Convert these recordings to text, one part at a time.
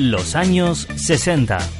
Los años 60.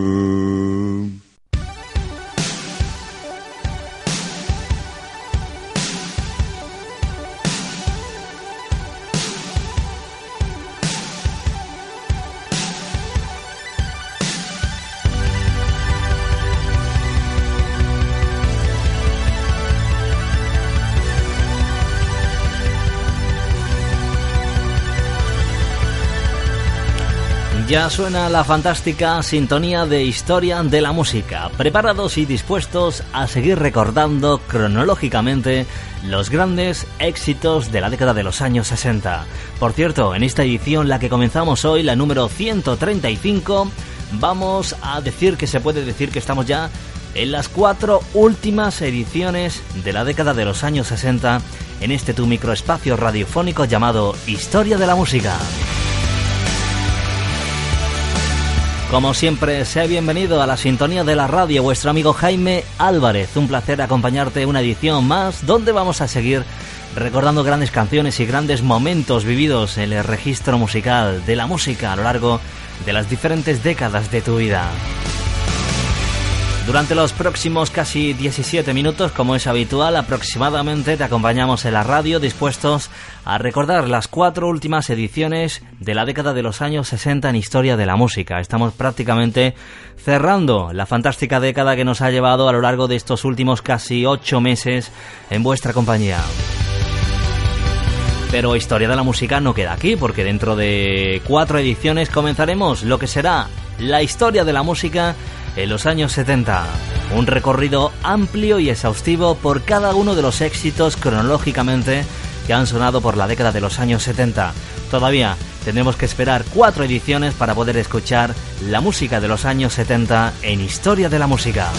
Ya suena la fantástica sintonía de historia de la música, preparados y dispuestos a seguir recordando cronológicamente los grandes éxitos de la década de los años 60. Por cierto, en esta edición, la que comenzamos hoy, la número 135, vamos a decir que se puede decir que estamos ya en las cuatro últimas ediciones de la década de los años 60 en este tu microespacio radiofónico llamado Historia de la Música. Como siempre, sea bienvenido a la sintonía de la radio, vuestro amigo Jaime Álvarez. Un placer acompañarte una edición más donde vamos a seguir recordando grandes canciones y grandes momentos vividos en el registro musical de la música a lo largo de las diferentes décadas de tu vida. Durante los próximos casi 17 minutos, como es habitual, aproximadamente te acompañamos en la radio dispuestos a recordar las cuatro últimas ediciones de la década de los años 60 en historia de la música. Estamos prácticamente cerrando la fantástica década que nos ha llevado a lo largo de estos últimos casi ocho meses en vuestra compañía. Pero Historia de la Música no queda aquí, porque dentro de cuatro ediciones comenzaremos lo que será la historia de la música en los años 70. Un recorrido amplio y exhaustivo por cada uno de los éxitos cronológicamente que han sonado por la década de los años 70. Todavía tendremos que esperar cuatro ediciones para poder escuchar la música de los años 70 en Historia de la Música.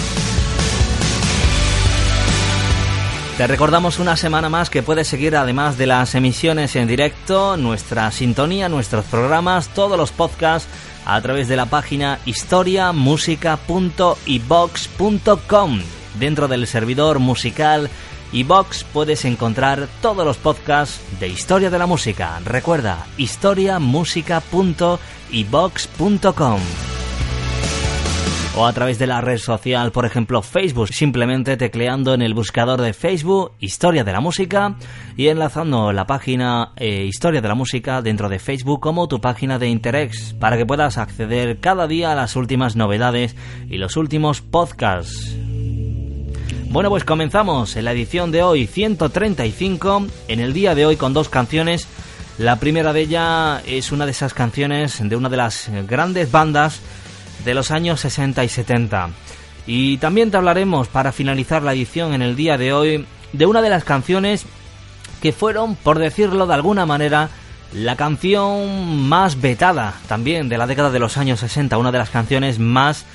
Te recordamos una semana más que puedes seguir además de las emisiones en directo, nuestra sintonía, nuestros programas, todos los podcasts a través de la página historiamusica.ibox.com. Dentro del servidor musical iBox puedes encontrar todos los podcasts de Historia de la Música. Recuerda, historiamusica.ibox.com o a través de la red social, por ejemplo Facebook, simplemente tecleando en el buscador de Facebook Historia de la Música y enlazando la página eh, Historia de la Música dentro de Facebook como tu página de interés para que puedas acceder cada día a las últimas novedades y los últimos podcasts. Bueno, pues comenzamos en la edición de hoy 135, en el día de hoy con dos canciones. La primera de ellas es una de esas canciones de una de las grandes bandas de los años 60 y 70. Y también te hablaremos para finalizar la edición en el día de hoy de una de las canciones que fueron, por decirlo de alguna manera, la canción más vetada también de la década de los años 60, una de las canciones más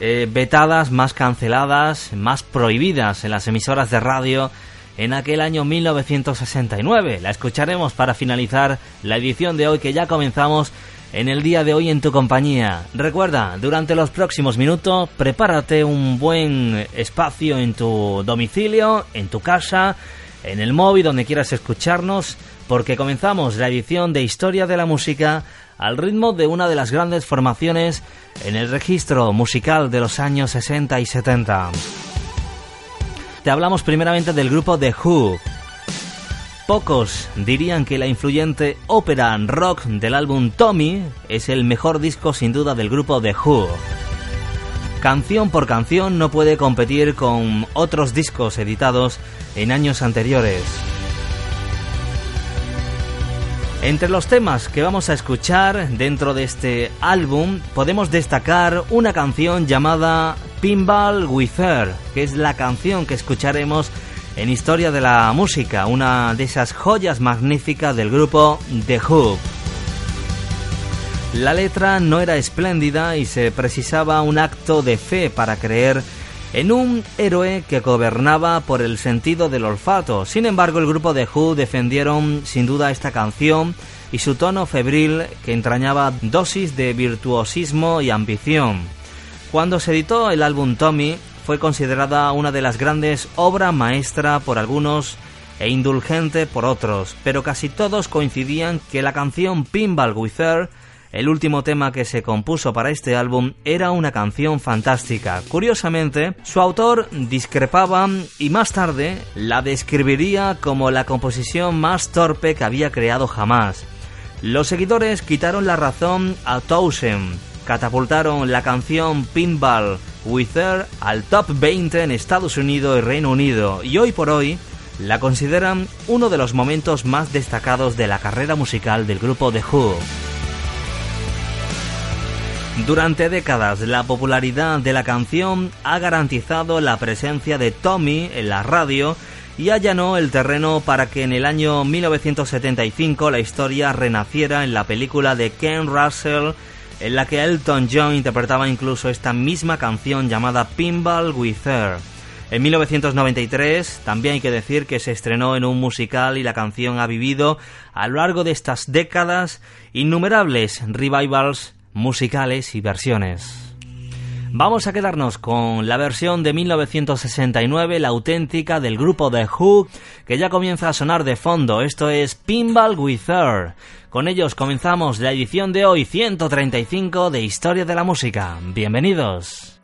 eh, vetadas, más canceladas, más prohibidas en las emisoras de radio en aquel año 1969. La escucharemos para finalizar la edición de hoy que ya comenzamos en el día de hoy en tu compañía. Recuerda, durante los próximos minutos, prepárate un buen espacio en tu domicilio, en tu casa, en el móvil, donde quieras escucharnos, porque comenzamos la edición de Historia de la Música al ritmo de una de las grandes formaciones en el registro musical de los años 60 y 70. Te hablamos primeramente del grupo The Who. Pocos dirían que la influyente ópera rock del álbum Tommy es el mejor disco sin duda del grupo The Who. Canción por canción no puede competir con otros discos editados en años anteriores. Entre los temas que vamos a escuchar dentro de este álbum podemos destacar una canción llamada Pinball with Her, que es la canción que escucharemos en Historia de la Música, una de esas joyas magníficas del grupo The Who. La letra no era espléndida y se precisaba un acto de fe para creer en un héroe que gobernaba por el sentido del olfato. Sin embargo, el grupo de Who defendieron sin duda esta canción y su tono febril que entrañaba dosis de virtuosismo y ambición. Cuando se editó el álbum Tommy, fue considerada una de las grandes obras maestra por algunos e indulgente por otros, pero casi todos coincidían que la canción Pinball with Her el último tema que se compuso para este álbum era una canción fantástica. Curiosamente, su autor discrepaba y más tarde la describiría como la composición más torpe que había creado jamás. Los seguidores quitaron la razón a Towson, catapultaron la canción Pinball with Her al top 20 en Estados Unidos y Reino Unido y hoy por hoy la consideran uno de los momentos más destacados de la carrera musical del grupo The Who. Durante décadas, la popularidad de la canción ha garantizado la presencia de Tommy en la radio y allanó el terreno para que en el año 1975 la historia renaciera en la película de Ken Russell, en la que Elton John interpretaba incluso esta misma canción llamada Pinball with Her. En 1993 también hay que decir que se estrenó en un musical y la canción ha vivido a lo largo de estas décadas innumerables revivals musicales y versiones. Vamos a quedarnos con la versión de 1969, la auténtica del grupo The Who, que ya comienza a sonar de fondo. Esto es Pinball with. Con ellos comenzamos la edición de hoy 135 de Historia de la Música. Bienvenidos.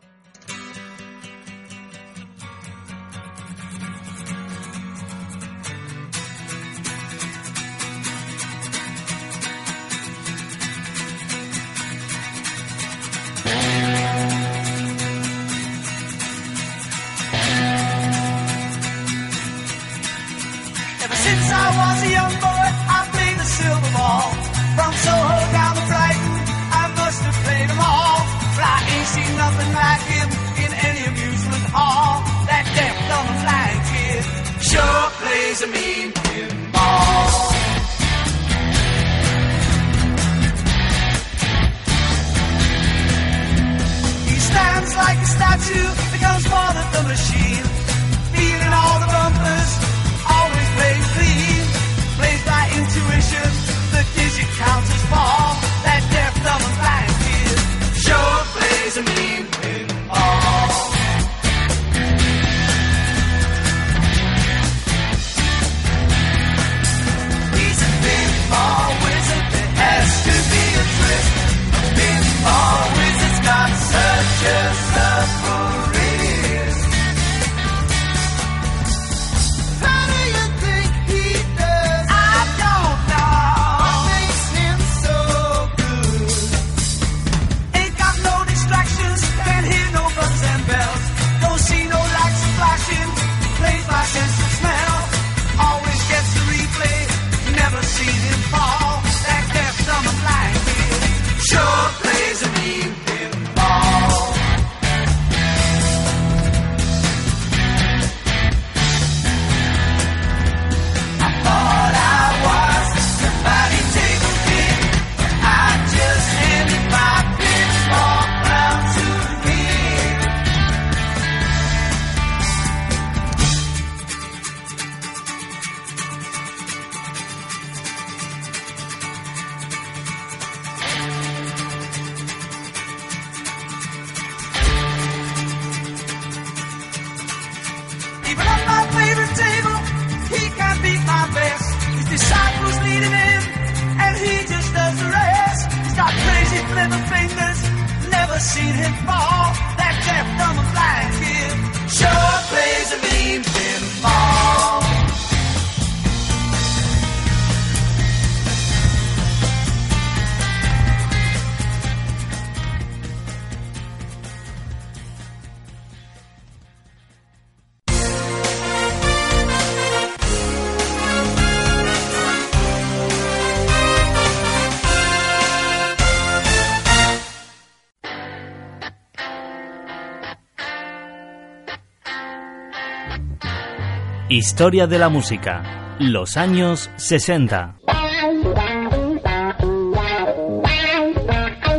Historia de la música. Los años 60.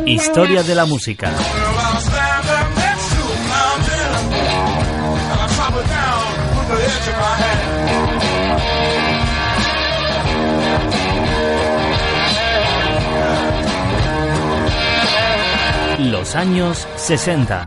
Historia de la música. Los años 60.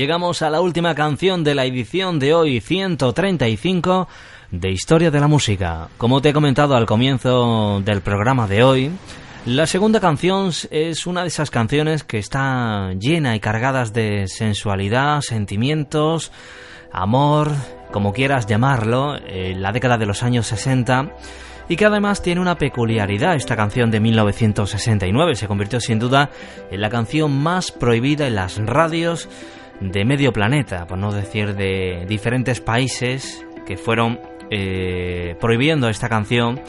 Llegamos a la última canción de la edición de hoy 135 de Historia de la Música. Como te he comentado al comienzo del programa de hoy, la segunda canción es una de esas canciones que está llena y cargadas de sensualidad, sentimientos, amor, como quieras llamarlo, en la década de los años 60 y que además tiene una peculiaridad. Esta canción de 1969 se convirtió sin duda en la canción más prohibida en las radios de medio planeta, por no decir de diferentes países que fueron eh, prohibiendo esta canción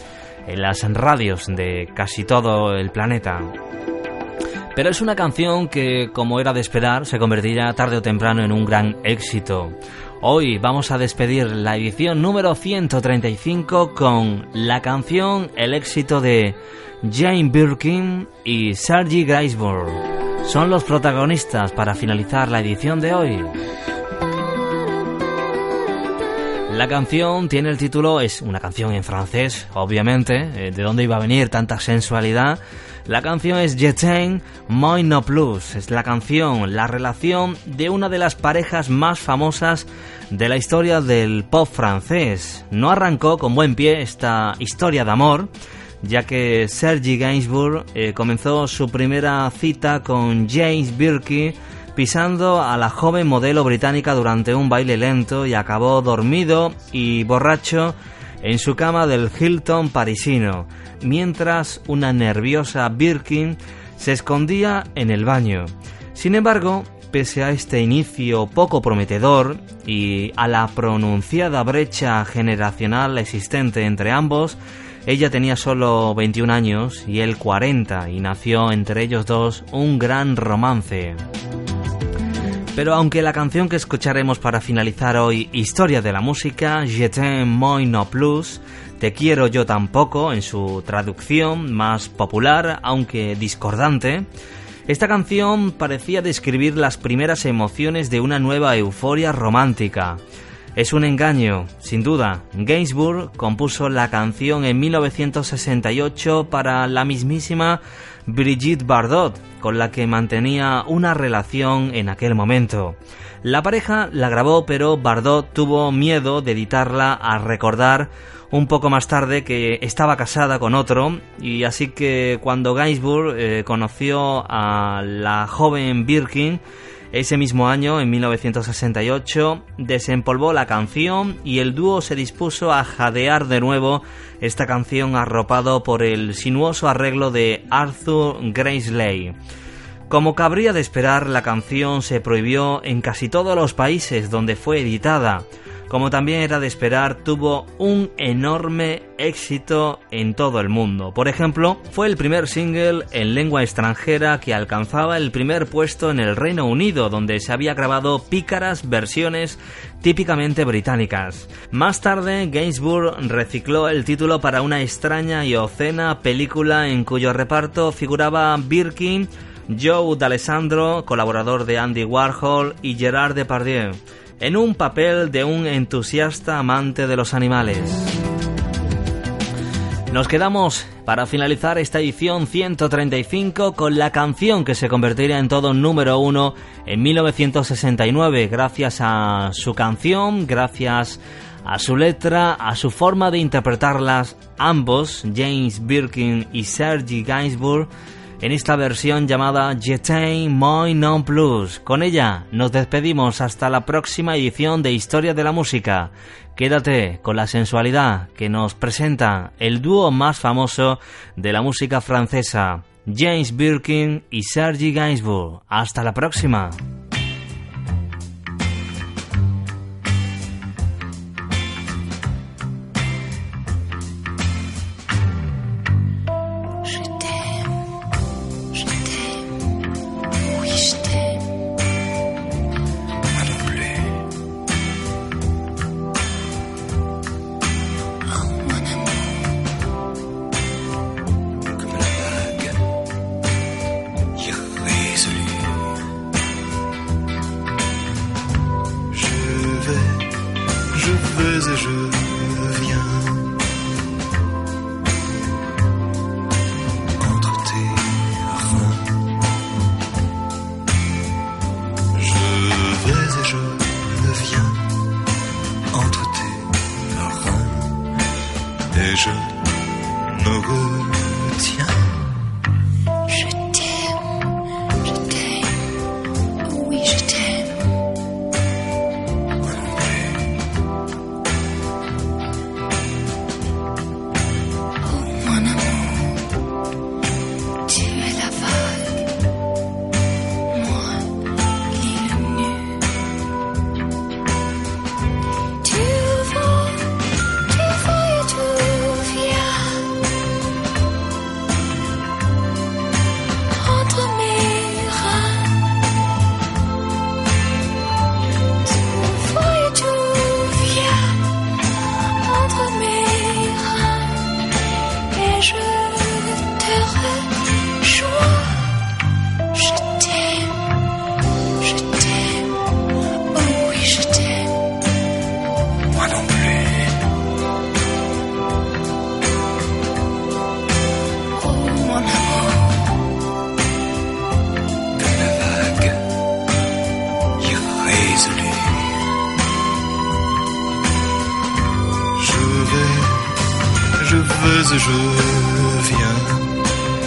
en las radios de casi todo el planeta. Pero es una canción que, como era de esperar, se convertirá tarde o temprano en un gran éxito. Hoy vamos a despedir la edición número 135 con la canción El éxito de Jane Birkin y Sergi Gainsbourg son los protagonistas para finalizar la edición de hoy. La canción tiene el título, es una canción en francés, obviamente, eh, de dónde iba a venir tanta sensualidad. La canción es Jetain Moi No Plus, es la canción, la relación de una de las parejas más famosas de la historia del pop francés. No arrancó con buen pie esta historia de amor, ya que Sergi Gainsbourg eh, comenzó su primera cita con James Birkie pisando a la joven modelo británica durante un baile lento y acabó dormido y borracho en su cama del Hilton parisino, mientras una nerviosa Birkin se escondía en el baño. Sin embargo, pese a este inicio poco prometedor y a la pronunciada brecha generacional existente entre ambos, ella tenía solo 21 años y él 40 y nació entre ellos dos un gran romance. Pero aunque la canción que escucharemos para finalizar hoy, Historia de la Música, Je t'aime moi no plus, Te quiero yo tampoco, en su traducción más popular, aunque discordante, esta canción parecía describir las primeras emociones de una nueva euforia romántica. Es un engaño, sin duda. Gainsbourg compuso la canción en 1968 para la mismísima Brigitte Bardot, con la que mantenía una relación en aquel momento. La pareja la grabó, pero Bardot tuvo miedo de editarla a recordar un poco más tarde que estaba casada con otro y así que cuando Gainsbourg eh, conoció a la joven Birkin Ese mismo año, en 1968, desempolvó la canción y el dúo se dispuso a jadear de nuevo esta canción arropado por el sinuoso arreglo de Arthur Graisley. Como cabría de esperar, la canción se prohibió en casi todos los países donde fue editada, como también era de esperar, tuvo un enorme éxito en todo el mundo. Por ejemplo, fue el primer single en lengua extranjera que alcanzaba el primer puesto en el Reino Unido, donde se había grabado pícaras versiones típicamente británicas. Más tarde, Gainsbourg recicló el título para una extraña y obscena película en cuyo reparto figuraba Birkin, Joe D'Alessandro, colaborador de Andy Warhol, y Gerard Depardieu en un papel de un entusiasta amante de los animales. Nos quedamos para finalizar esta edición 135 con la canción que se convertiría en todo número uno en 1969 gracias a su canción, gracias a su letra, a su forma de interpretarlas ambos, James Birkin y Sergi Gainsbourg, en esta versión llamada Jetain Moi Non Plus. Con ella nos despedimos hasta la próxima edición de Historia de la Música. Quédate con la sensualidad que nos presenta el dúo más famoso de la música francesa, James Birkin y Sergi Gainsbourg. Hasta la próxima. je viens.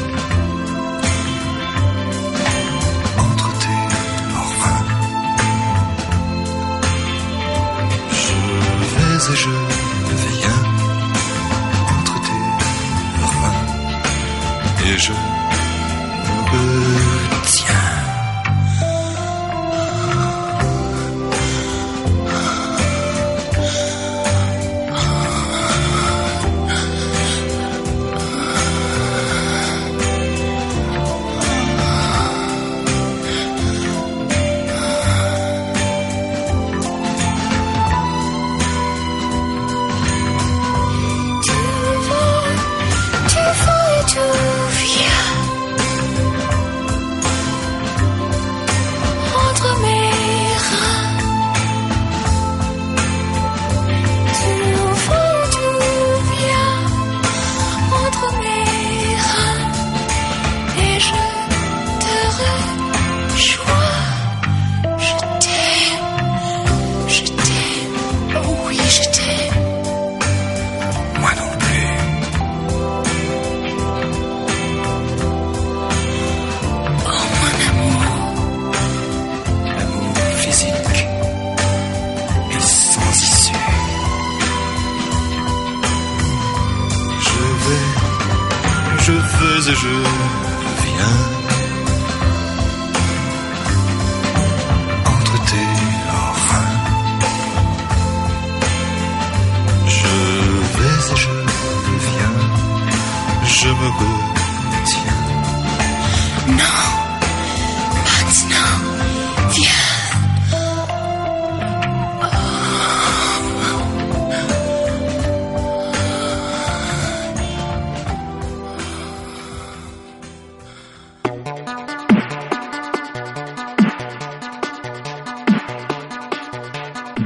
Et je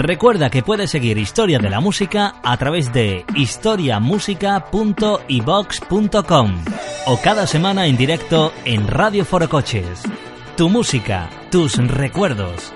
Recuerda que puedes seguir Historia de la Música a través de historiamusica.ibox.com o cada semana en directo en Radio Foro Coches. Tu música, tus recuerdos.